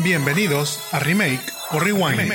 Bienvenidos a Remake o Rewind.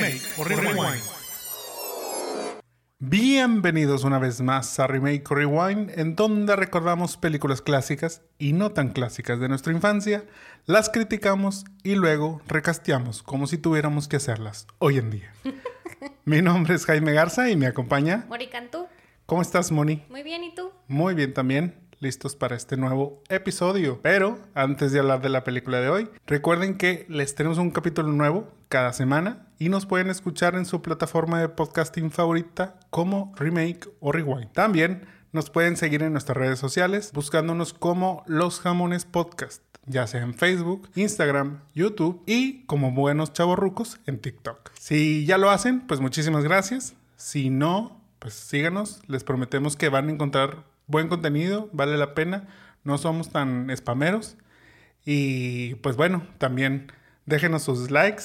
Bienvenidos una vez más a Remake o Rewind, en donde recordamos películas clásicas y no tan clásicas de nuestra infancia, las criticamos y luego recasteamos como si tuviéramos que hacerlas hoy en día. Mi nombre es Jaime Garza y me acompaña. Mori Cantú. ¿Cómo estás, Moni? Muy bien, ¿y tú? Muy bien también listos para este nuevo episodio. Pero antes de hablar de la película de hoy, recuerden que les tenemos un capítulo nuevo cada semana y nos pueden escuchar en su plataforma de podcasting favorita como Remake o Rewind. También nos pueden seguir en nuestras redes sociales buscándonos como Los Jamones Podcast, ya sea en Facebook, Instagram, YouTube y como buenos chavorrucos en TikTok. Si ya lo hacen, pues muchísimas gracias. Si no, pues síganos. Les prometemos que van a encontrar buen contenido, vale la pena, no somos tan spameros. Y pues bueno, también déjenos sus likes,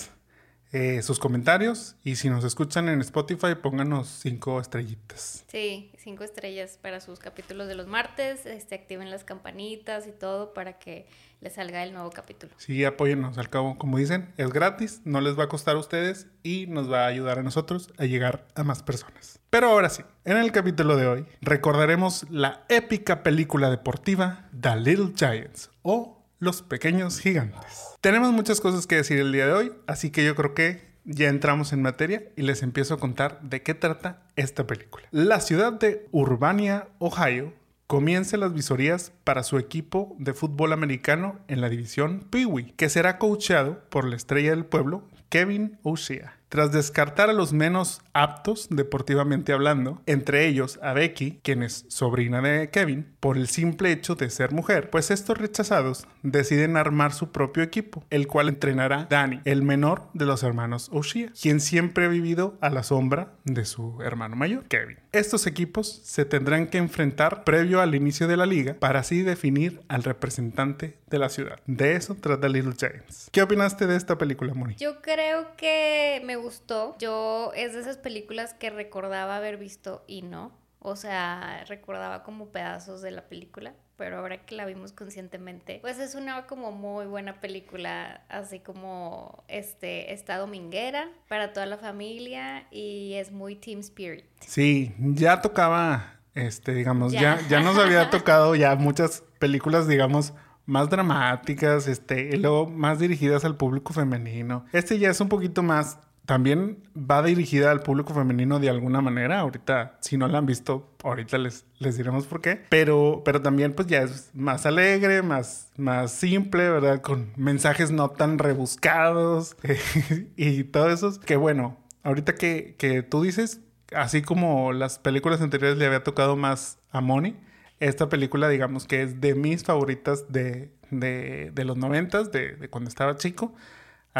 eh, sus comentarios y si nos escuchan en Spotify, pónganos cinco estrellitas. Sí, cinco estrellas para sus capítulos de los martes, este, activen las campanitas y todo para que les salga el nuevo capítulo. Sí, apóyennos, al cabo, como dicen, es gratis, no les va a costar a ustedes y nos va a ayudar a nosotros a llegar a más personas. Pero ahora sí, en el capítulo de hoy recordaremos la épica película deportiva The Little Giants o Los Pequeños Gigantes. Tenemos muchas cosas que decir el día de hoy, así que yo creo que ya entramos en materia y les empiezo a contar de qué trata esta película. La ciudad de Urbania, Ohio, comienza las visorías para su equipo de fútbol americano en la división Pee que será coacheado por la estrella del pueblo, Kevin O'Shea. Tras descartar a los menos aptos deportivamente hablando, entre ellos a Becky, quien es sobrina de Kevin, por el simple hecho de ser mujer, pues estos rechazados deciden armar su propio equipo, el cual entrenará Danny, el menor de los hermanos O'Shea, quien siempre ha vivido a la sombra de su hermano mayor, Kevin. Estos equipos se tendrán que enfrentar previo al inicio de la liga para así definir al representante de la ciudad. De eso trata Little Giants. ¿Qué opinaste de esta película, Moni? Yo creo que me gustó. Yo es de esas películas que recordaba haber visto y no. O sea, recordaba como pedazos de la película, pero ahora que la vimos conscientemente, pues es una como muy buena película, así como este, está dominguera para toda la familia y es muy Team Spirit. Sí, ya tocaba, este, digamos, ya, ya, ya nos había tocado ya muchas películas, digamos, más dramáticas, este, y luego más dirigidas al público femenino. Este ya es un poquito más también va dirigida al público femenino de alguna manera. Ahorita, si no la han visto, ahorita les, les diremos por qué. Pero, pero también, pues ya es más alegre, más, más simple, ¿verdad? Con mensajes no tan rebuscados y todo eso. Que bueno, ahorita que, que tú dices, así como las películas anteriores le había tocado más a Moni, esta película, digamos que es de mis favoritas de, de, de los noventas, de, de cuando estaba chico.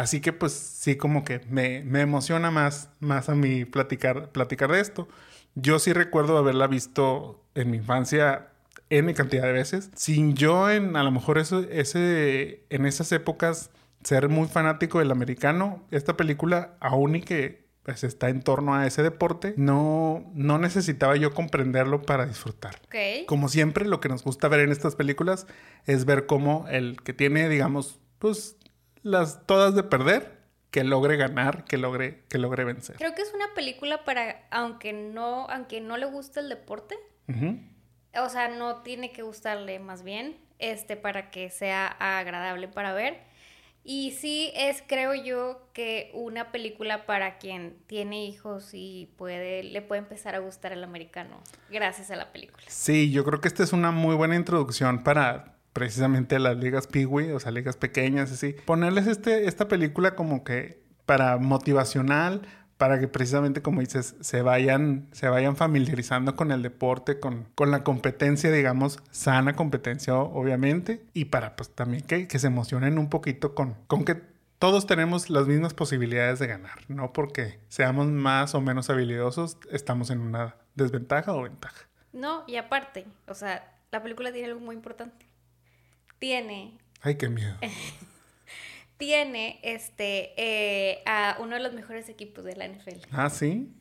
Así que pues sí como que me, me, emociona más, más a mí platicar, platicar de esto. Yo sí recuerdo haberla visto en mi infancia N cantidad de veces, sin yo en a lo mejor eso, ese, en esas épocas ser muy fanático del americano, esta película aún y que pues está en torno a ese deporte, no, no necesitaba yo comprenderlo para disfrutar. Okay. Como siempre, lo que nos gusta ver en estas películas es ver cómo el que tiene, digamos, pues las todas de perder, que logre ganar, que logre, que logre vencer. Creo que es una película para, aunque no, aunque no le guste el deporte, uh -huh. o sea, no tiene que gustarle más bien, este, para que sea agradable para ver. Y sí es, creo yo, que una película para quien tiene hijos y puede, le puede empezar a gustar el americano gracias a la película. Sí, yo creo que esta es una muy buena introducción para precisamente las ligas Peewee, o sea, ligas pequeñas, así. Ponerles este, esta película como que para motivacional, para que precisamente, como dices, se vayan, se vayan familiarizando con el deporte, con, con la competencia, digamos, sana competencia, obviamente, y para pues también que, que se emocionen un poquito con, con que todos tenemos las mismas posibilidades de ganar, no porque seamos más o menos habilidosos, estamos en una desventaja o ventaja. No, y aparte, o sea, la película tiene algo muy importante tiene. Ay, qué miedo. tiene este eh, a uno de los mejores equipos de la NFL. Ah, sí.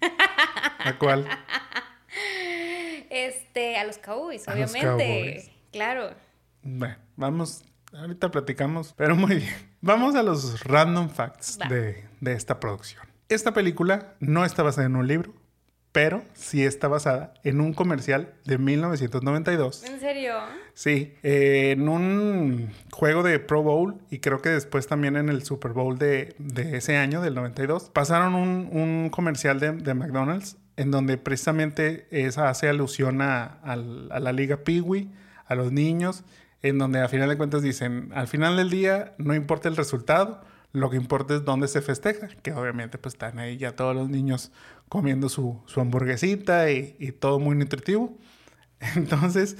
¿A cuál? Este, a los Cowboys, A los obviamente. Cowboys. Claro. Bueno, vamos Ahorita platicamos, pero muy bien. Vamos a los random facts de, de esta producción. Esta película no está basada en un libro, pero sí está basada en un comercial de 1992. ¿En serio? Sí, eh, en un juego de Pro Bowl y creo que después también en el Super Bowl de, ese año, del 92, pasaron un, comercial de, McDonald's en donde precisamente esa hace alusión a, la liga Peewee, a los niños, en donde a final de cuentas dicen, al final del día no importa el resultado, lo que importa es dónde se festeja, que obviamente pues están ahí ya todos los niños comiendo su, hamburguesita y, y, todo muy nutritivo. Entonces,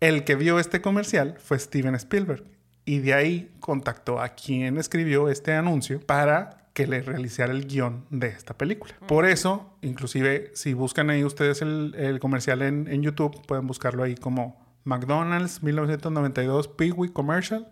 el que vio este comercial fue Steven Spielberg y de ahí contactó a quien escribió este anuncio para que le realizara el guion de esta película. Por eso, inclusive, si buscan ahí ustedes el, comercial en, en, YouTube, pueden buscarlo ahí como McDonald's 1992 Pee-wee Commercial.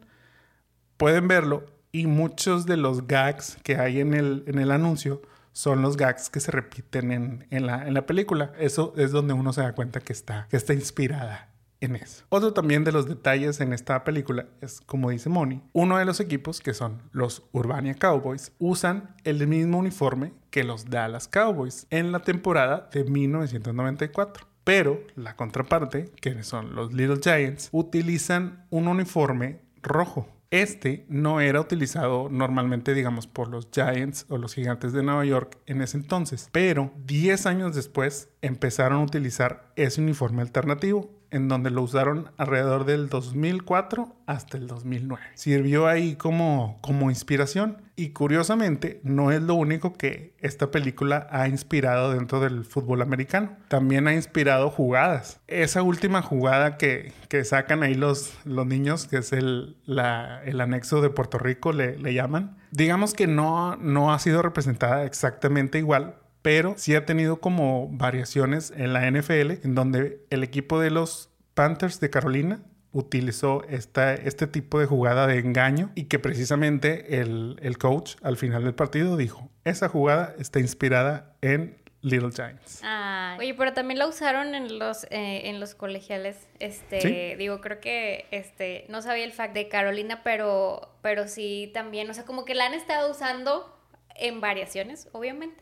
Pueden verlo y muchos de los gags que hay en el, en el anuncio son los gags que se repiten en, en, la, en, la, película. Eso es donde uno se da cuenta que está, que está inspirada en eso. Otro también de los detalles en esta película es, como dice Moni, uno de los equipos, que son los Urbania Cowboys, usan el mismo uniforme que los Dallas Cowboys en la temporada de 1994. Pero la contraparte, que son los Little Giants, utilizan un uniforme rojo este no era utilizado normalmente, digamos, por los Giants o los Gigantes de Nueva York en ese entonces, pero 10 años después empezaron a utilizar ese uniforme alternativo en donde lo usaron alrededor del 2004 hasta el 2009. Sirvió ahí como, como inspiración y curiosamente no es lo único que esta película ha inspirado dentro del fútbol americano. También ha inspirado jugadas. Esa última jugada que, que sacan ahí los, los niños, que es el, la, el anexo de Puerto Rico, le, le llaman. Digamos que no, no ha sido representada exactamente igual, pero sí ha tenido como variaciones en la NFL, en donde el equipo de los Panthers de Carolina utilizó esta, este tipo de jugada de engaño y que precisamente el, el, coach al final del partido dijo, esa jugada está inspirada en Little Giants. Ah, oye, pero también la usaron en los, eh, en los colegiales. Este, digo, creo que este, no sabía el fact de Carolina, pero, pero sí también, o sea, como que la han estado usando en variaciones, obviamente,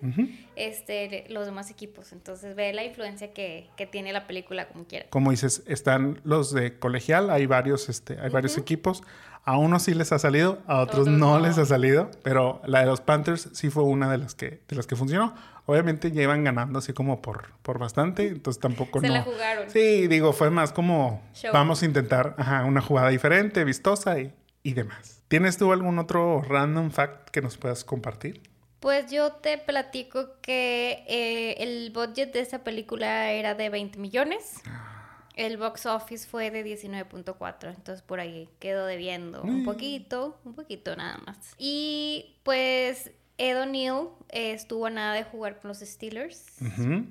este, los demás equipos. Entonces ve la influencia que, que, tiene la película como quiera. Como dices, están los de colegial, hay varios, este, hay varios equipos. A unos sí les ha salido, a otros, no, les ha salido, pero la de los Panthers sí fue una de las que, de las que funcionó. Obviamente ya iban ganando así como por, por bastante, entonces tampoco Se la jugaron. Sí, digo, fue más como vamos a intentar una jugada diferente, vistosa y, y demás. ¿Tienes tú algún otro random fact que nos puedas compartir? Pues yo te platico que eh, el budget de esta película era de 20 millones. Ah. El box office fue de 19.4, entonces por ahí quedó debiendo un poquito, un poquito nada más. Y pues Ed O'Neill estuvo a nada de jugar con los Steelers,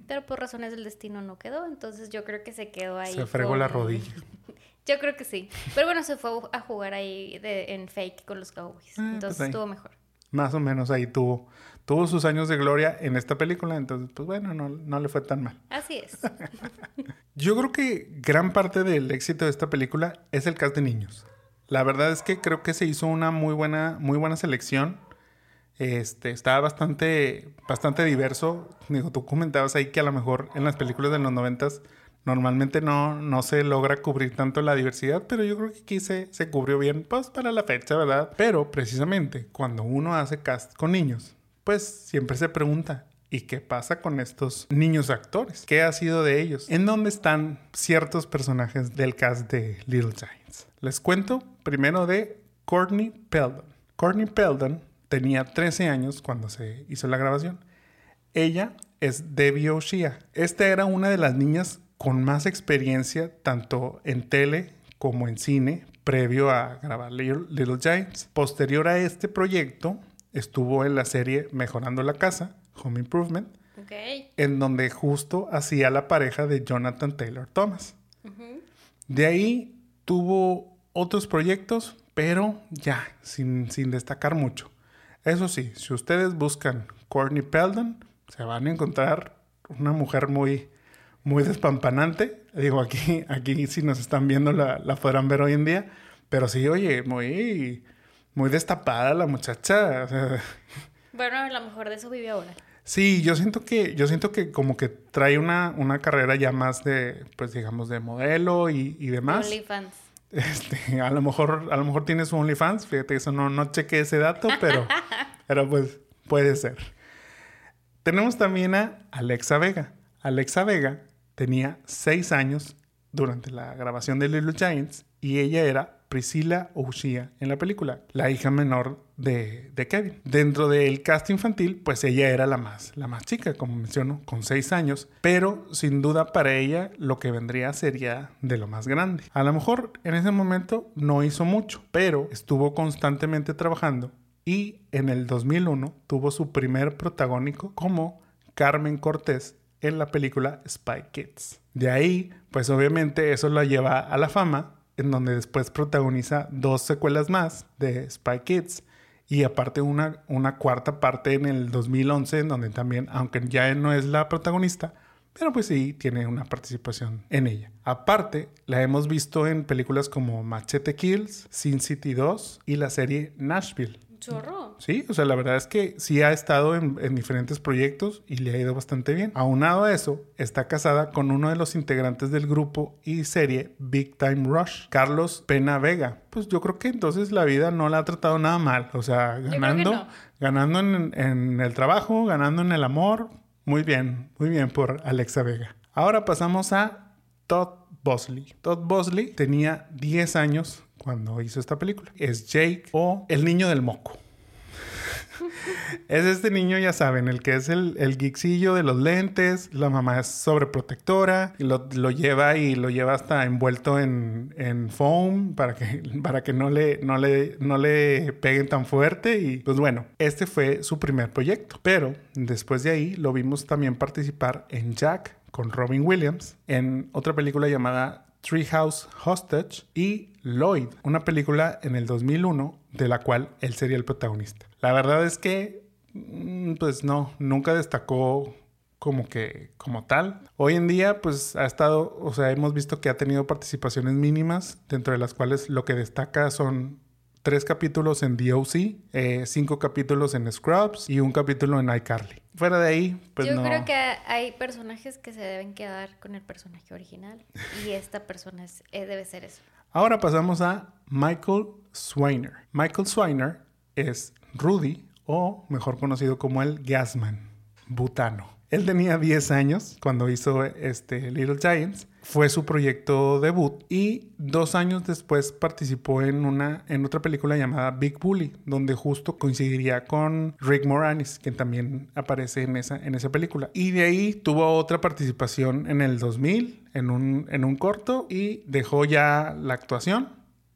pero por razones del destino no quedó, entonces yo creo que se quedó ahí. Se fregó la rodilla. Yo creo que sí. Pero bueno, se fue a jugar ahí en fake con los Cowboys. Ah, pues entonces estuvo mejor. Más o menos ahí tuvo, tuvo sus años de gloria en esta película. Entonces, pues bueno, no, no le fue tan mal. Así es. Yo creo que gran parte del éxito de esta película es el cast de niños. La verdad es que creo que se hizo una muy buena, muy buena selección. Este, estaba bastante, bastante diverso. Digo, tú comentabas ahí que a lo mejor en las películas de los noventas Normalmente no, no se logra cubrir tanto la diversidad, pero yo creo que aquí se, se cubrió bien, pues para la fecha, ¿verdad? Pero precisamente cuando uno hace cast con niños, pues siempre se pregunta, ¿Y qué pasa con estos niños actores? ¿Qué ha sido de ellos? ¿En dónde están ciertos personajes del cast de Little Giants? Les cuento primero de Courtney Peldon. Courtney Peldon tenía 13 años cuando se hizo la grabación. Ella es Debbie O'Shea. Esta era una de las niñas con más experiencia tanto en tele como en cine previo a grabar Little, Giants. Posterior a este proyecto, estuvo en la serie Mejorando la Casa, Home Improvement, en donde justo hacía la pareja de Jonathan Taylor Thomas. De ahí tuvo otros proyectos, pero ya, sin, sin destacar mucho. Eso sí, si ustedes buscan Courtney Peldon, se van a encontrar una mujer muy muy despampanante. Digo, aquí, aquí si nos están viendo la, la podrán ver hoy en día. Pero sí, oye, muy, muy destapada la muchacha. Bueno, a lo mejor de eso vive ahora. Sí, yo siento que, yo siento que como que trae una, una carrera ya más de, pues digamos, de modelo y, y demás. OnlyFans. Este, a lo mejor, a lo mejor tienes un OnlyFans, fíjate eso no, no chequé ese dato, pero, pero pues puede ser. Tenemos también a Alexa Vega. Alexa Vega tenía seis años durante la grabación de Little Giants y ella era Priscilla O'Shea en la película, la hija menor de, Kevin. Dentro del cast infantil, pues ella era la más, la más chica, como menciono, con seis años, pero sin duda para ella lo que vendría sería de lo más grande. A lo mejor en ese momento no hizo mucho, pero estuvo constantemente trabajando y en el 2001 tuvo su primer protagónico como Carmen Cortés en la película Spy Kids. De ahí, pues obviamente eso la lleva a la fama, en donde después protagoniza dos secuelas más de Spy Kids y aparte una, una cuarta parte en el 2011, en donde también, aunque ya no es la protagonista, pero pues sí tiene una participación en ella. Aparte, la hemos visto en películas como Machete Kills, Sin City 2 y la serie Nashville. Chorro. Sí, o sea, la verdad es que sí ha estado en, diferentes proyectos y le ha ido bastante bien. Aunado a eso, está casada con uno de los integrantes del grupo y serie Big Time Rush, Carlos Pena Vega. Pues yo creo que entonces la vida no la ha tratado nada mal. O sea, ganando, ganando en, en el trabajo, ganando en el amor. Muy bien, muy bien por Alexa Vega. Ahora pasamos a Todd Bosley. Todd Bosley tenía 10 años cuando hizo esta película. Es Jake o el niño del moco. es este niño, ya saben, el que es el, el geeksillo de los lentes, la mamá es sobreprotectora, y lo, lo lleva y lo lleva hasta envuelto en, en foam para que, para que no, le, no, le, no le peguen tan fuerte. Y pues bueno, este fue su primer proyecto. Pero después de ahí lo vimos también participar en Jack con Robin Williams, en otra película llamada Treehouse Hostage y Lloyd, una película en el 2001 de la cual él sería el protagonista. La verdad es que, mm, pues no, nunca destacó como que como tal. Hoy en día, pues ha estado, o sea, hemos visto que ha tenido participaciones mínimas, dentro de las cuales lo que destaca son tres capítulos en DOC, eh, cinco capítulos en Scrubs y un capítulo en iCarly. Fuera de ahí, pues Yo creo que hay personajes que se deben quedar con el personaje original y esta persona eh, debe ser eso. Ahora pasamos a Michael Swiner. Michael Swiner es Rudy, o mejor conocido como el Gasman, butano. Él tenía 10 años cuando hizo este Little Giants. Fue su proyecto debut y dos años después participó en, una, en otra película llamada Big Bully, donde justo coincidiría con Rick Moranis, que también aparece en esa, en esa película. Y de ahí tuvo otra participación en el 2000 en un, en un corto y dejó ya la actuación.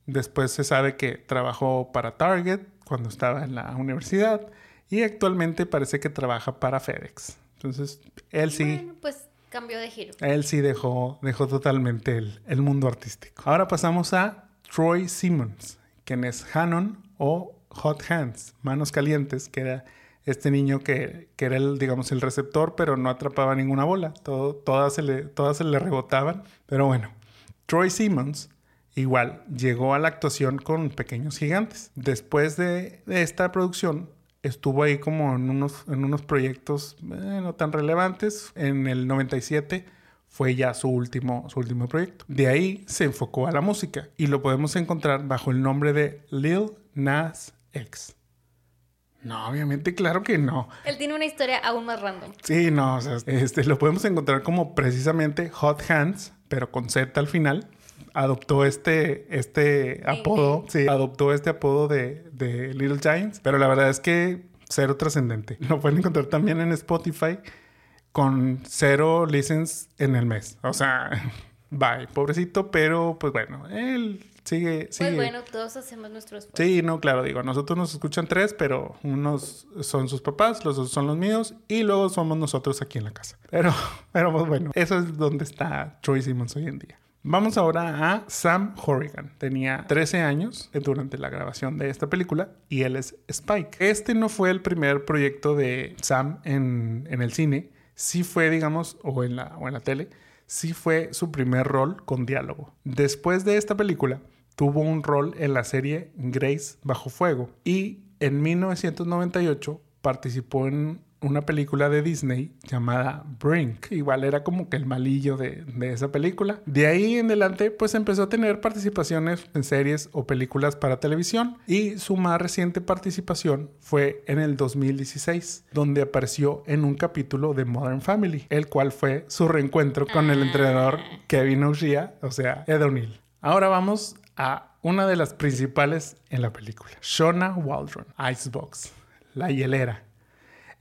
Después se sabe que trabajó para Target cuando estaba en la universidad y actualmente parece que trabaja para FedEx. Entonces, él sí. Bueno, pues cambió de giro. Él sí dejó, dejó totalmente el, el mundo artístico. Ahora pasamos a Troy Simmons, quien es Hannon o Hot Hands, manos calientes, que era este niño que, que, era el, digamos, el receptor, pero no atrapaba ninguna bola. Todo, todas, se le, todas se le rebotaban. Pero bueno, Troy Simmons igual llegó a la actuación con Pequeños Gigantes. Después de, de esta producción, estuvo ahí como en unos, en unos proyectos eh, no tan relevantes. En el 97 fue ya su último, su último proyecto. De ahí se enfocó a la música y lo podemos encontrar bajo el nombre de Lil Nas X. No, obviamente, claro que no. Él tiene una historia aún más random. Sí, no, o sea, este, lo podemos encontrar como precisamente Hot Hands, pero con Z al final adoptó este, este apodo, sí, adoptó este apodo de, de Little Giants, pero la verdad es que cero trascendente. Lo pueden encontrar también en Spotify con cero listens en el mes. O sea, bye, pobrecito, pero pues bueno, él sigue, pues sigue. Pues bueno, todos hacemos nuestro esfuerzo. Sí, no, claro, digo, nosotros nos escuchan tres, pero unos son sus papás, los otros son los míos y luego somos nosotros aquí en la casa. Pero, pero pues bueno, eso es donde está Troy Simmons hoy en día. Vamos ahora a Sam Horrigan. Tenía 13 años durante la grabación de esta película y él es Spike. Este no fue el primer proyecto de Sam en, el cine, sí fue, digamos, o en, la, o en la tele, sí fue su primer rol con diálogo. Después de esta película, tuvo un rol en la serie Grace Bajo Fuego y en 1998 participó en una película de Disney llamada Brink. Igual era como que el malillo de, esa película. De ahí en adelante, pues empezó a tener participaciones en series o películas para televisión. Y su más reciente participación fue en el 2016, donde apareció en un capítulo de Modern Family, el cual fue su reencuentro con el entrenador Kevin O'Shea, o sea, Ed O'Neill. Ahora vamos a una de las principales en la película, Shona Waldron, Icebox, la hielera.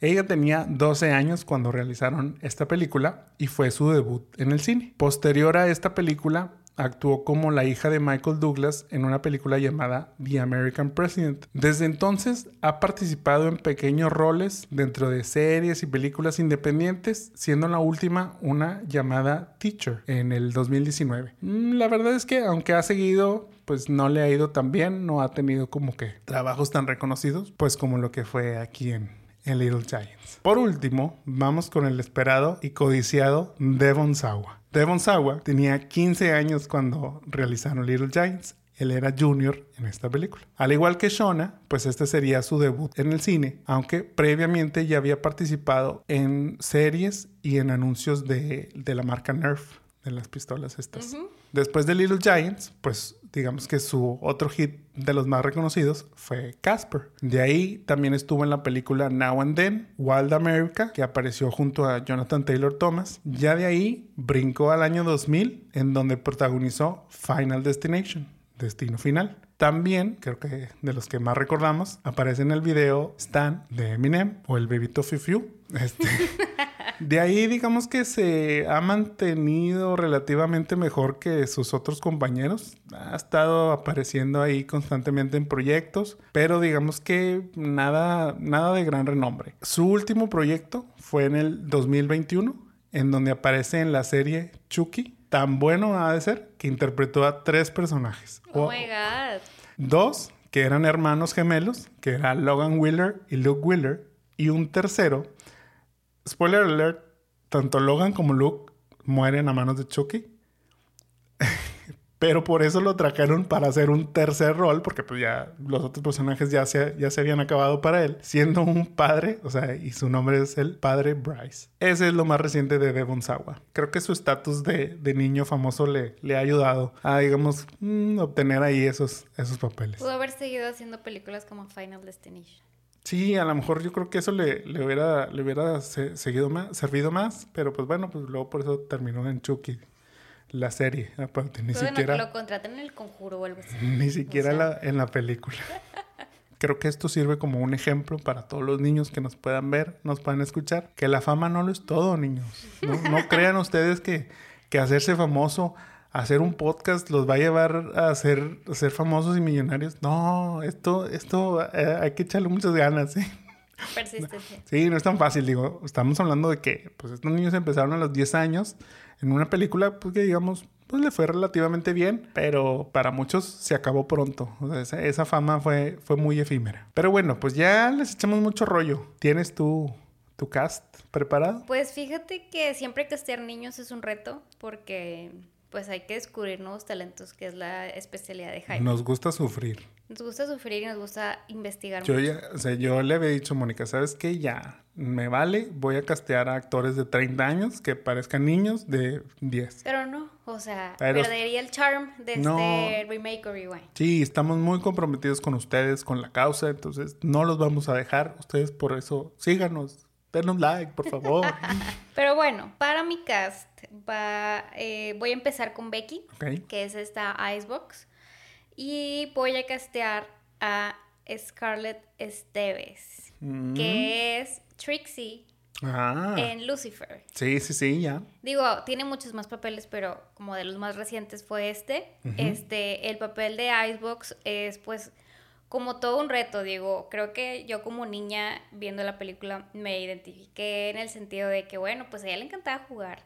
Ella tenía 12 años cuando realizaron esta película y fue su debut en el cine. Posterior a esta película, actuó como la hija de Michael Douglas en una película llamada The American President. Desde entonces ha participado en pequeños roles dentro de series y películas independientes, siendo la última una llamada Teacher en el 2019. Mm, la verdad es que aunque ha seguido pues no le ha ido tan bien, no ha tenido como que trabajos tan reconocidos, pues como lo que fue aquí en, en Little Giants. Por último, vamos con el esperado y codiciado Devon Sawa. Devon Sawa tenía 15 años cuando realizaron Little Giants. Él era junior en esta película. Al igual que Shona, pues este sería su debut en el cine, aunque previamente ya había participado en series y en anuncios de, de la marca Nerf, de las pistolas estas. Después de Little Giants, pues digamos que su otro hit de los más reconocidos fue Casper. De ahí también estuvo en la película Now and Then, Wild America, que apareció junto a Jonathan Taylor Thomas. Ya de ahí brincó al año 2000, en donde protagonizó Final Destination, Destino Final. También, creo que de los que más recordamos, aparece en el video Stan de Eminem o el bebito Fiu Este, De ahí, digamos que se ha mantenido relativamente mejor que sus otros compañeros. Ha estado apareciendo ahí constantemente en proyectos, pero digamos que nada, nada de gran renombre. Su último proyecto fue en el 2021, en donde aparece en la serie Chucky. Tan bueno ha de ser que interpretó a tres personajes. Oh my God. Dos que eran hermanos gemelos, que era Logan Wheeler y Luke Wheeler, y un tercero Spoiler alert, tanto Logan como Luke mueren a manos de Chucky. Pero por eso lo trajeron para hacer un tercer rol, porque pues ya los otros personajes ya se, ya se habían acabado para él, siendo un padre, o sea, y su nombre es el padre Bryce. Ese es lo más reciente de Devon Sawa. Creo que su estatus de, niño famoso le, le ha ayudado a, digamos, mm, obtener ahí esos, esos papeles. Pudo haber seguido haciendo películas como Final Destination. Sí, a lo mejor yo creo que eso le, le hubiera, le hubiera seguido más, servido más, pero pues bueno, pues luego por eso terminó en Chucky la serie, aparte, ni siquiera... lo contraten en el conjuro o algo así. Ni siquiera en la película. Creo que esto sirve como un ejemplo para todos los niños que nos puedan ver, nos puedan escuchar, que la fama no lo es todo, niños. No, no crean ustedes que, que hacerse famoso hacer un podcast los va a llevar a ser, ser famosos y millonarios. No, esto, esto eh, hay que echarle muchas ganas, ¿sí? Persistencia. Sí, no es tan fácil, digo, estamos hablando de que pues estos niños empezaron a los 10 años en una película pues que digamos pues le fue relativamente bien, pero para muchos se acabó pronto. O sea, esa, fama fue, fue muy efímera. Pero bueno, pues ya les echamos mucho rollo. ¿Tienes tú tu cast preparado? Pues fíjate que siempre castear niños es un reto porque pues hay que descubrir nuevos talentos, que es la especialidad de Jaime. Nos gusta sufrir. Nos gusta sufrir y nos gusta investigar. Yo, Ya, o sea, yo le había dicho a Mónica, ¿sabes qué? Ya, me vale, voy a castear a actores de 30 años que parezcan niños de 10. Pero no, o sea, perdería el charm de este remake o rewind. Sí, estamos muy comprometidos con ustedes, con la causa, entonces no los vamos a dejar. Ustedes por eso síganos, Denos un like, por favor. Pero bueno, para mi cast va, eh, voy a empezar con Becky, que es esta Icebox. Y voy a castear a Scarlett Esteves, mm. que es Trixie ah. en Lucifer. Sí, sí, sí, ya. Digo, tiene muchos más papeles, pero como de los más recientes fue este. Este, el papel de Icebox es pues como todo un reto, digo, creo que yo como niña viendo la película me identifiqué en el sentido de que, bueno, pues a ella le encantaba jugar.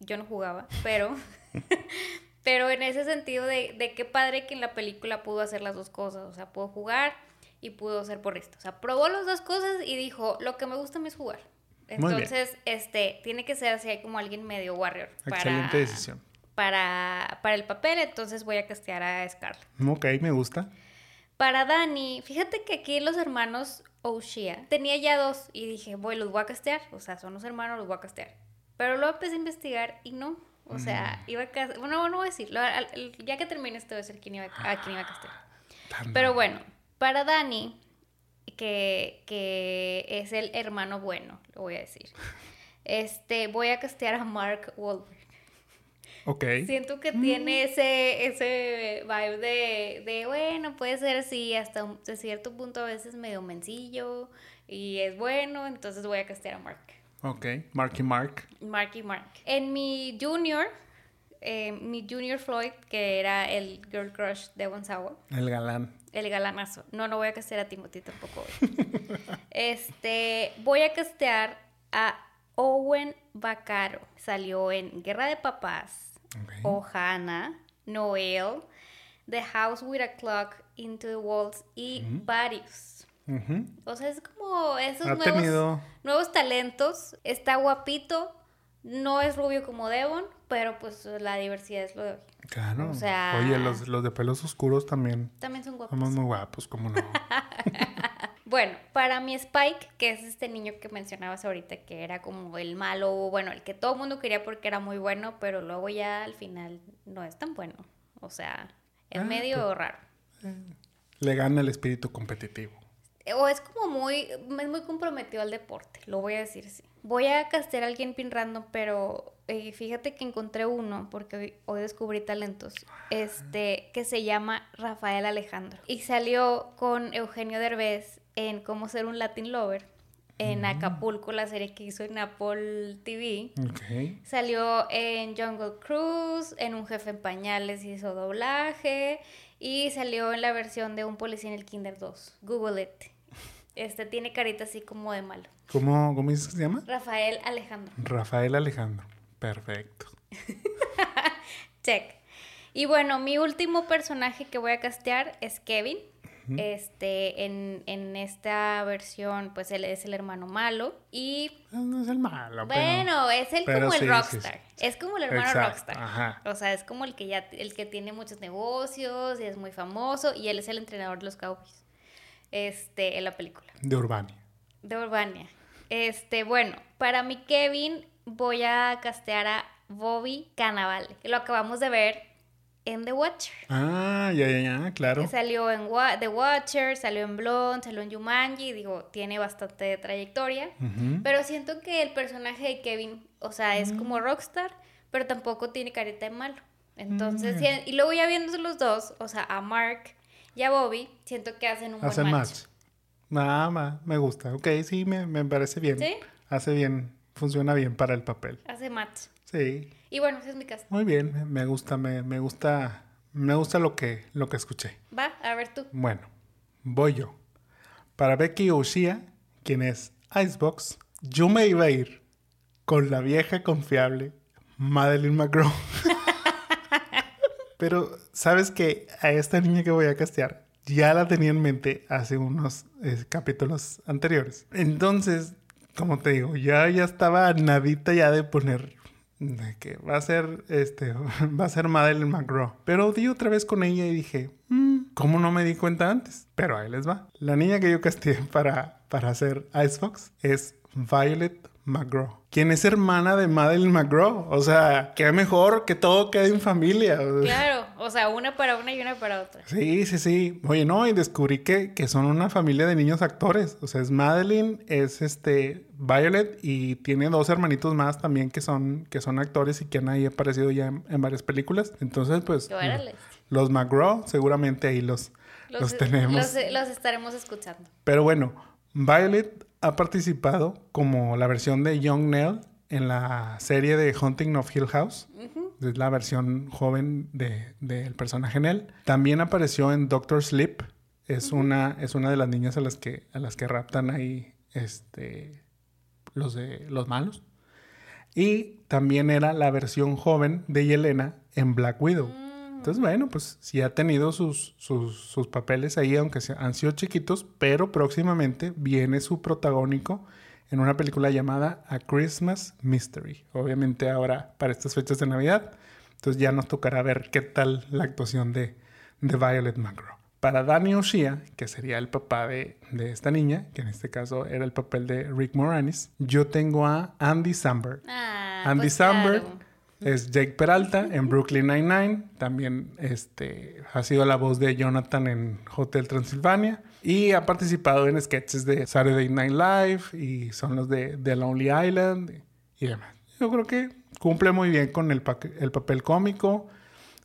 Yo no jugaba, pero, pero en ese sentido de, de qué padre que en la película pudo hacer las dos cosas, o sea, pudo jugar y pudo ser esto. O sea, probó las dos cosas y dijo, lo que me gusta es jugar. Entonces, este, tiene que ser así como alguien medio warrior. Excelente decisión para, para el papel, entonces voy a castear a Scarlett. Ok, me gusta. Para Dani, fíjate que aquí los hermanos O'Shea tenía ya dos y dije, voy, los voy a castear. O sea, son los hermanos, los voy a castear. Pero luego empecé a investigar y no. O sea, mm. iba a castear. Bueno, no voy a decir. Ya que termine esto, voy a decir quién iba a, quién iba a castear. Pero bueno, para Dani, que, que es el hermano bueno, lo voy a decir. Este, voy a castear a Mark Wahlberg. Siento que tiene ese, ese vibe de, de, bueno, puede ser así, hasta un, cierto punto a veces medio mencillo y es bueno, entonces voy a castear a Mark. Ok, Marky Mark. Marky Mark. En mi junior, eh, mi junior Floyd, que era el girl crush de Gonzalo. El galán. El galanazo. No, no voy a castear a Timothy tampoco este, voy a castear a Owen Bacaro. Salió en Guerra de Papás, Ohana, Noel, The House with a Clock, Into the Walls y varios. O sea, es como esos nuevos, nuevos talentos. Está guapito, no es rubio como Devon, pero pues la diversidad es lo de hoy. Claro. O sea, Oye, los, los de pelos oscuros también. También son guapos. Somos muy guapos, como no. Bueno, para mi Spike, que es este niño que mencionabas ahorita, que era como el malo, bueno, el que todo el mundo quería porque era muy bueno, pero luego ya al final no es tan bueno. O sea, es ah, medio pues, raro. Eh, le gana el espíritu competitivo. O es como muy, es muy comprometido al deporte, lo voy a decir así. Voy a castear a alguien pin random, pero eh, fíjate que encontré uno, porque hoy, descubrí talentos, este, que se llama Rafael Alejandro. Y salió con Eugenio Derbez en Cómo ser un Latin Lover, en mm. Acapulco, la serie que hizo en Apple TV. Salió en Jungle Cruise, en Un Jefe en Pañales hizo doblaje y salió en la versión de Un Policía en el Kinder 2. Google it. Este tiene carita así como de malo. ¿Cómo, cómo dices que se llama? Rafael Alejandro. Rafael Alejandro. Perfecto. Check. Y bueno, mi último personaje que voy a castear es Kevin. Este, en, en, esta versión, pues él es el hermano malo. Y. No es el malo. Bueno, es el como el rockstar. Es como el hermano rockstar. O sea, es como el que ya, el que tiene muchos negocios y es muy famoso. Y él es el entrenador de los Cowboys. Este, en la película. De Urbania. De Urbania. Este, bueno, para mi Kevin voy a castear a Bobby Cannavale. Lo acabamos de ver en The Watcher. Ah, ya, ya, ya, claro. salió en The Watcher, salió en Blonde, salió en Jumanji, digo, tiene bastante trayectoria, pero siento que el personaje de Kevin, o sea, es como mm. rockstar, pero tampoco tiene carita de malo. Entonces, mm. y, luego ya viendo los dos, o sea, a Mark y a Bobby, siento que hacen un buen match. Nada más, me gusta. Ok, sí, me, me parece bien. ¿Sí? Hace bien, funciona bien para el papel. Hace match. Sí. Y bueno, ese es mi caso. Muy bien, me gusta, me, me gusta, me gusta lo que, lo que escuché. Va, a ver tú. Bueno, voy yo. Para Becky O'Shea, quien es Icebox, yo me iba a ir con la vieja confiable Madeline McGraw. Pero, ¿sabes que A esta niña que voy a castear ya la tenía en mente hace unos eh, capítulos anteriores. Entonces, como te digo, ya, ya estaba nadita ya de poner que va a ser este va a ser Madeline McGraw. Pero di otra vez con ella y dije, mm, ¿cómo no me di cuenta antes? Pero ahí les va. La niña que yo castigué para, para hacer Icebox es Violet McGraw, quien es hermana de Madeline McGraw. O sea, qué mejor que todo quede en familia. Claro, o sea, una para una y una para otra. Sí, sí, sí. Oye, no, y descubrí que, que son una familia de niños actores. O sea, es Madeline, es este Violet y tiene dos hermanitos más también que son, que son actores y que han ahí aparecido ya en, varias películas. Entonces, pues, los McGraw seguramente ahí los, los, tenemos. Los, los estaremos escuchando. Pero bueno, Violet ha participado como la versión de Young Nell en la serie de Hunting of Hill House. Es la versión joven del de, personaje Nell. También apareció en Doctor Sleep. Es, una, es una de las niñas a las que, a las que raptan ahí este, los, de, los malos. Y también era la versión joven de Yelena en Black Widow. Mm. Entonces, bueno, pues sí ha tenido sus, sus, papeles ahí, aunque han sido chiquitos, pero próximamente viene su protagónico en una película llamada A Christmas Mystery. Obviamente ahora para estas fechas de Navidad Entonces ya nos tocará ver qué tal la actuación de, de Violet Monroe. Para Danny O'Shea, que sería el papá de, de, esta niña, que en este caso era el papel de Rick Moranis, yo tengo a Andy Samberg. Ah, Andy pues Samberg claro. Es Jake Peralta en Brooklyn Nine-Nine. También este, ha sido la voz de Jonathan en Hotel Transilvania. Y ha participado en sketches de Saturday Night Live y son los de The Lonely Island y demás. Yo creo que cumple muy bien con el, pa- el papel cómico.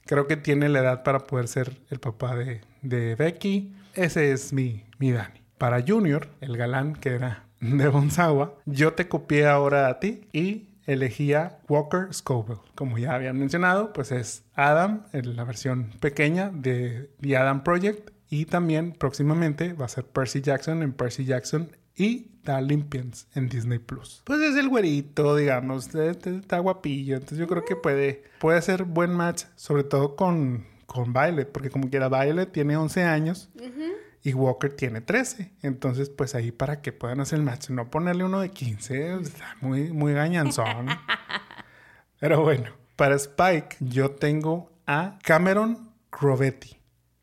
Creo que tiene la edad para poder ser el papá de, de Becky. Ese es mi, mi Dani. Para Junior, el galán que era de Bonsawa, yo te copié ahora a ti y elegía Walker Scoville. Como ya habían mencionado, pues es Adam, en la versión pequeña de The Adam Project. Y también próximamente va a ser Percy Jackson en Percy Jackson y The Olympians en Disney Plus. Pues es el güerito, digamos, este está guapillo. Entonces yo creo que puede, puede ser buen match, sobre todo con, con Violet, porque como quiera, Violet tiene 11 años y Walker tiene 13. Entonces, pues ahí para que puedan hacer el match, no ponerle uno de 15, está muy, muy gañanzón. Pero bueno, para Spike yo tengo a Cameron Crovetti.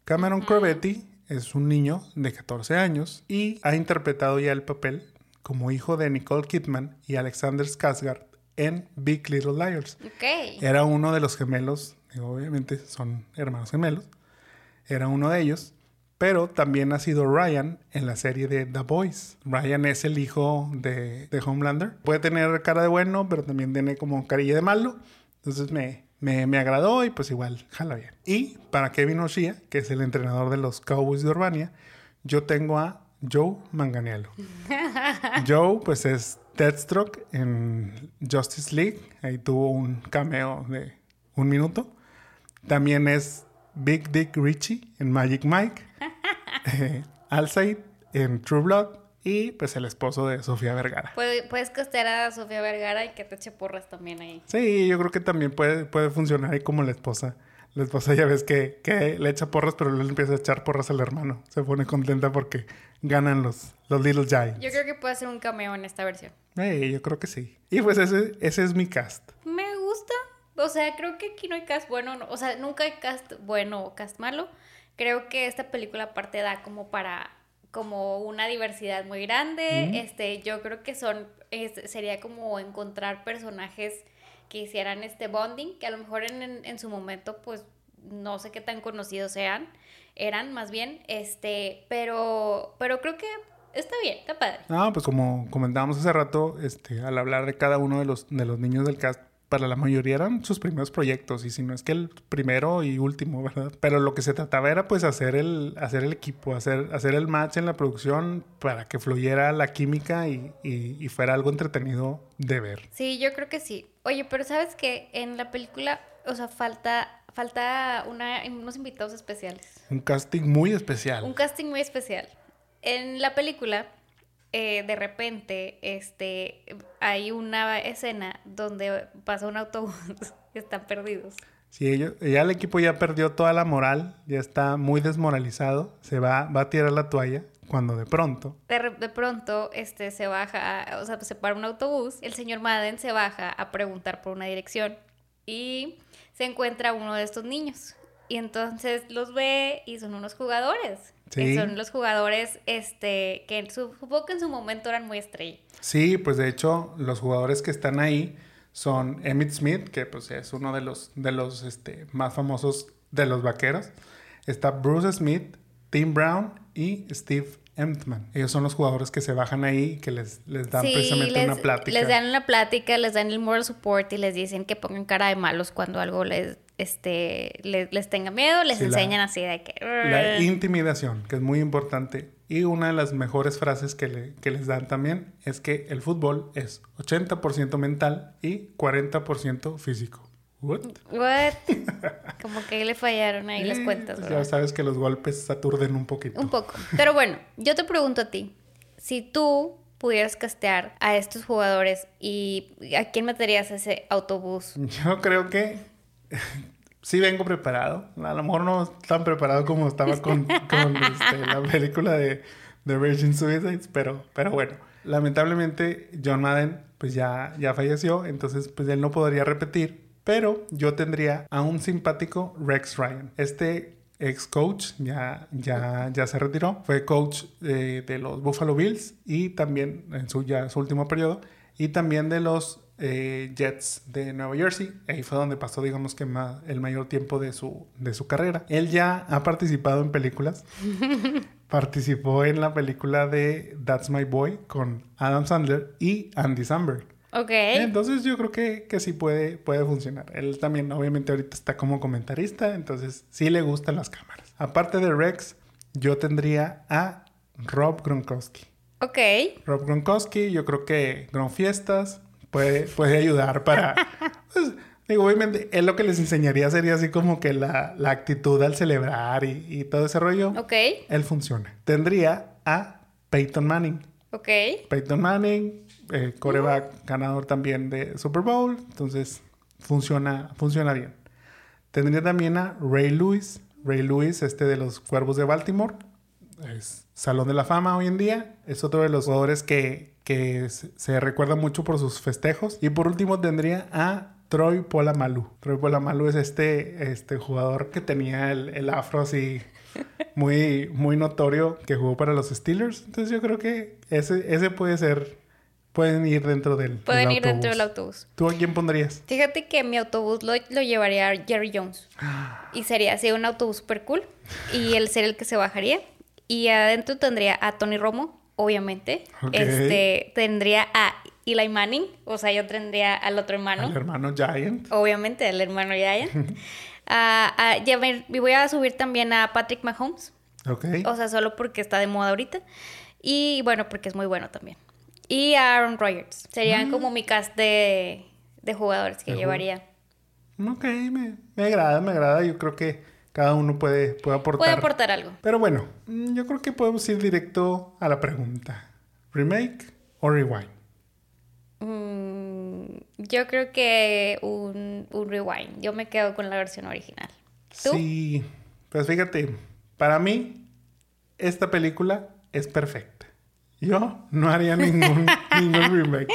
Cameron Crovetti es un niño de 14 años y ha interpretado ya el papel como hijo de Nicole Kidman y Alexander Skarsgård en Big Little Liars. Ok. Era uno de los gemelos, obviamente son hermanos gemelos, era uno de ellos, pero también ha sido Ryan en la serie de The Boys. Ryan es el hijo de, de Homelander. Puede tener cara de bueno, pero también tiene como carilla de malo. Entonces me, me, me agradó y pues igual jala bien. Y para Kevin O'Shea, que es el entrenador de los Cowboys de Urbania, yo tengo a Joe Manganiello. Joe, pues es Deathstroke en Justice League. Ahí tuvo un cameo de un minuto. También es Big Dick Richie en Magic Mike. eh, Alcide en True Blood. Y pues el esposo de Sofía Vergara. Puede- Puedes costear a Sofía Vergara y que te eche porras también ahí. Sí, yo creo que también puede, puede funcionar ahí como la esposa. La esposa ya ves que, que le echa porras, pero luego empieza a echar porras al hermano. Se pone contenta porque ganan los, los Little Giants. Yo creo que puede ser un cameo en esta versión. Eh, yo creo que sí. Y pues ese, ese es mi cast. Me gusta. O sea, creo que aquí no hay cast bueno. no- o sea, nunca hay cast bueno o cast malo. Creo que esta película aparte da como para como una diversidad muy grande. Este, yo creo que son es- sería como encontrar personajes que hicieran este bonding, que a lo mejor en, en- en su momento pues no sé qué tan conocidos sean, eran más bien, este, pero pero creo que está bien, está padre. No, pues como comentábamos hace rato, este, al hablar de cada uno de los, de los niños del cast, para la mayoría eran sus primeros proyectos, y si no es que el primero y último, ¿verdad? Pero lo que se trataba era pues hacer el, hacer el equipo, hacer, hacer el match en la producción para que fluyera la química y, y- y fuera algo entretenido de ver. Sí, yo creo que sí. Oye, pero sabes que en la película, o sea, falta, falta una, unos invitados especiales. Un casting muy especial. Un casting muy especial. En la película, eh, de repente, este, hay una escena donde pasa un autobús y están perdidos. Si ellos, ya el equipo ya perdió toda la moral, ya está muy desmoralizado, se va, va a tirar la toalla cuando de pronto De, de pronto, este, se baja, o sea, se para un autobús, el señor Madden se baja a preguntar por una dirección y se encuentra uno de estos niños. Y entonces los ve y son unos jugadores. Sí. Que son los jugadores, este, que supongo que en su momento eran muy estrella. Sí, pues de hecho los jugadores que están ahí son Emmitt Smith, que pues es uno de los, de los este, más famosos de los vaqueros. Está Bruce Smith, Tim Brown y Steve Emtman. Ellos son los jugadores que se bajan ahí y que les, les dan Sí, precisamente les, una plática. les dan una plática, les dan el moral support y les dicen que pongan cara de malos cuando algo les, este, les, les tenga miedo, les Sí, la- enseñan así de que... La intimidación, que es muy importante. Y una de las mejores frases que, le- que les dan también es que el fútbol es 80% mental y 40% físico. What? What? Como que le fallaron ahí las cuentas, pues ¿verdad? Ya sabes que los golpes aturden un poquito. Un poco. Pero bueno, yo te pregunto a ti, si tú pudieras castear a estos jugadores y a quién meterías ese autobús. Yo creo que sí vengo preparado. A lo mejor no tan preparado como estaba con, con, este, la película de, de Virgin Suicides, pero, pero bueno. Lamentablemente John Madden pues ya, ya falleció, entonces pues él no podría repetir, pero yo tendría a un simpático Rex Ryan. Este ex coach, ya, ya, ya se retiró, fue coach de, los Buffalo Bills y también en su, ya, su último periodo, y también de los eh, Jets de Nueva Jersey. Ahí fue donde pasó, digamos que el mayor tiempo de su, de su carrera. Él ya ha participado en películas. Participó en la película de That's My Boy con Adam Sandler y Andy Samberg. Ok. Entonces yo creo que, que sí puede, puede funcionar. Él también obviamente ahorita está como comentarista, entonces sí le gustan las cámaras. Aparte de Rex, yo tendría a Rob Gronkowski. Ok. Rob Gronkowski, yo creo que Gron Fiestas puede, puede ayudar para... Pues, digo, obviamente, él lo que les enseñaría sería así como que la, la actitud al celebrar y, y, todo ese rollo. Ok. Él funciona. Tendría a Peyton Manning. Ok. Peyton Manning, eh, coreback ganador también de Super Bowl, entonces funciona, funciona bien. Tendría también a Ray Lewis, Ray Lewis, este de los Cuervos de Baltimore, es Salón de la Fama hoy en día, es otro de los jugadores que, que se recuerda mucho por sus festejos. Y por último tendría a Troy Polamalu. Troy Polamalu es este, este jugador que tenía el, el afro así muy, muy notorio que jugó para los Steelers. Entonces yo creo que ese, ese puede ser pueden ir dentro del Pueden ir dentro del autobús. ¿Tú a quién pondrías? Fíjate que mi autobús lo, lo llevaría a Jerry Jones. Y sería así un autobús super cool. Y él sería el que se bajaría. Y adentro tendría a Tony Romo, obviamente. Este, tendría a Eli Manning. O sea, yo tendría al otro hermano. Al hermano Giant. Obviamente, al hermano Giant. uh, ya me, voy a subir también a Patrick Mahomes. Ok. O sea, solo porque está de moda ahorita. Y bueno, porque es muy bueno también y Aaron Rodgers. Serían mm. como mi cast de, jugadores que llevaría. Ok, me, agrada, me agrada. Yo creo que cada uno puede, puede aportar. Puede aportar algo. Pero bueno, mm, yo creo que podemos ir directo a la pregunta. ¿Remake o rewind? Mm, yo creo que un, un, rewind. Yo me quedo con la versión original. ¿Tú? Sí, pues fíjate, para mí esta película es perfecta. Yo no haría ningún, remake.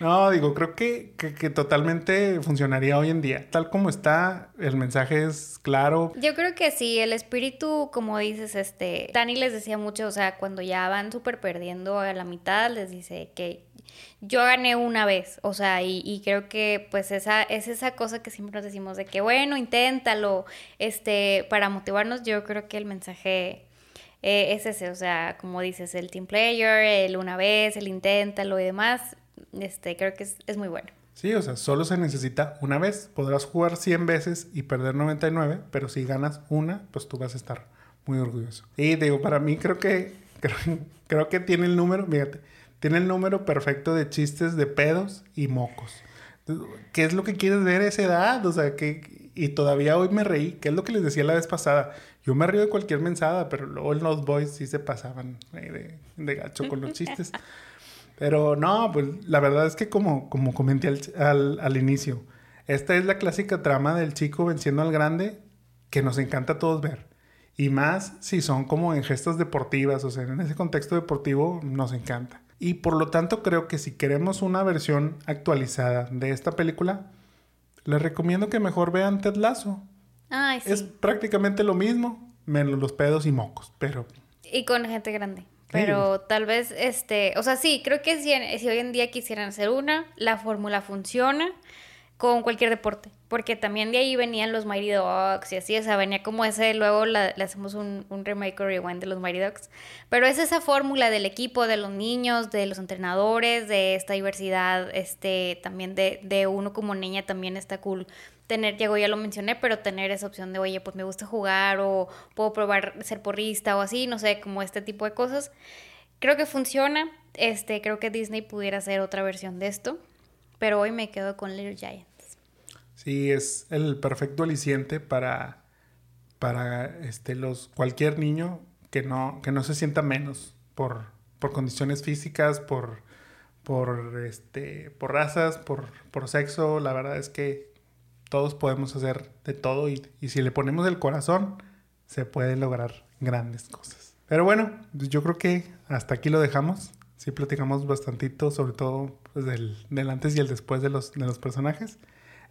No, digo, creo que, que, totalmente funcionaría hoy en día. Tal como está, el mensaje es claro. Yo creo que sí, el espíritu, como dices, este, Dani les decía mucho, o sea, cuando ya van súper perdiendo a la mitad, les dice que yo gané una vez, o sea, y, y, creo que pues esa es esa cosa que siempre nos decimos de que bueno, inténtalo, este, para motivarnos, yo creo que el mensaje eh, es ese, o sea, como dices, el team player, el una vez, el inténtalo y demás, este, creo que es, muy bueno. Sí, o sea, solo se necesita una vez. Podrás jugar 100 veces y perder 99, pero si ganas una, pues tú vas a estar muy orgulloso. Y digo, para mí creo que, creo, que tiene el número, fíjate, tiene el número perfecto de chistes de pedos y mocos. ¿Qué es lo que quieres ver a esa edad? O sea, que, y todavía hoy me reí, ¿qué es lo que les decía la vez pasada? Yo me río de cualquier mensada, pero luego en los boys sí se pasaban de, de, gacho con los chistes. Pero no, pues la verdad es que como, como comenté al, al, inicio, esta es la clásica trama del chico venciendo al grande que nos encanta a todos ver. Y más si son como en gestas deportivas, o sea, en ese contexto deportivo nos encanta. Y por lo tanto creo que si queremos una versión actualizada de esta película, les recomiendo que mejor vean Ted Lasso. Es prácticamente lo mismo, menos los pedos y mocos, pero... Y con gente grande. Pero tal vez, este, o sea, sí, creo que si, si hoy en día quisieran hacer una, la fórmula funciona con cualquier deporte. Porque también de ahí venían los Mighty Dogs y así, o sea, venía como ese, luego le hacemos un, un remake o rewind de los Mighty Dogs. Pero es esa fórmula del equipo, de los niños, de los entrenadores, de esta diversidad, este, también de, de uno como niña también está cool tener, Diego ya lo mencioné, pero tener esa opción de, oye, pues me gusta jugar o puedo probar ser porrista o así, no sé, como este tipo de cosas. Creo que funciona, este, creo que Disney pudiera hacer otra versión de esto, pero hoy me quedo con Little Giants. Sí, es el perfecto aliciente para, para este, los, cualquier niño que no, que no se sienta menos por, por condiciones físicas, por, por, este, por razas, por, por sexo. La verdad es que todos podemos hacer de todo y, si le ponemos el corazón, se pueden lograr grandes cosas. Pero bueno, pues yo creo que hasta aquí lo dejamos. Sí platicamos bastantito, sobre todo pues, del, antes y el después de los, de los personajes.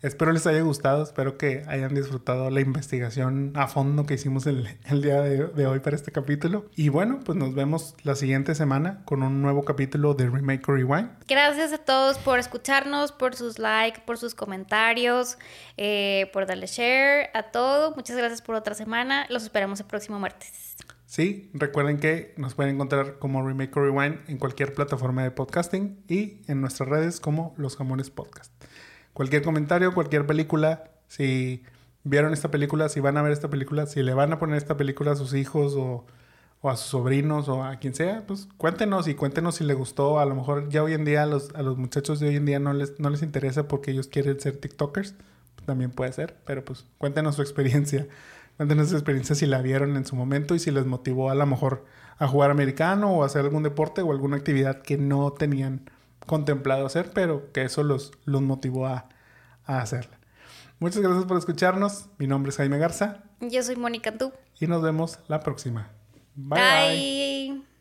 Espero les haya gustado, espero que hayan disfrutado la investigación a fondo que hicimos el, día de, hoy para este capítulo. Y bueno, pues nos vemos la siguiente semana con un nuevo capítulo de Remake Rewind. Gracias a todos por escucharnos, por sus likes, por sus comentarios, eh, por darle share a todo. Muchas gracias por otra semana. Los esperamos el próximo martes. Sí, recuerden que nos pueden encontrar como Remake Rewind en cualquier plataforma de podcasting y en nuestras redes como Los Jamones Podcast cualquier comentario, cualquier película, si vieron esta película, si van a ver esta película, si le van a poner esta película a sus hijos o, a sus sobrinos o a quien sea, pues cuéntenos y cuéntenos si les gustó. A lo mejor ya hoy en día a los, a los muchachos de hoy en día no les, no les interesa porque ellos quieren ser TikTokers. también puede ser, pero pues cuéntenos su experiencia. Cuéntenos su experiencia si la vieron en su momento y si les motivó a lo mejor a jugar americano o a hacer algún deporte o alguna actividad que no tenían contemplado hacer, pero que eso los, los motivó a, a hacerla. Muchas gracias por escucharnos. Mi nombre es Jaime Garza. Yo soy Mónica Tú. Y nos vemos la próxima. bye. bye.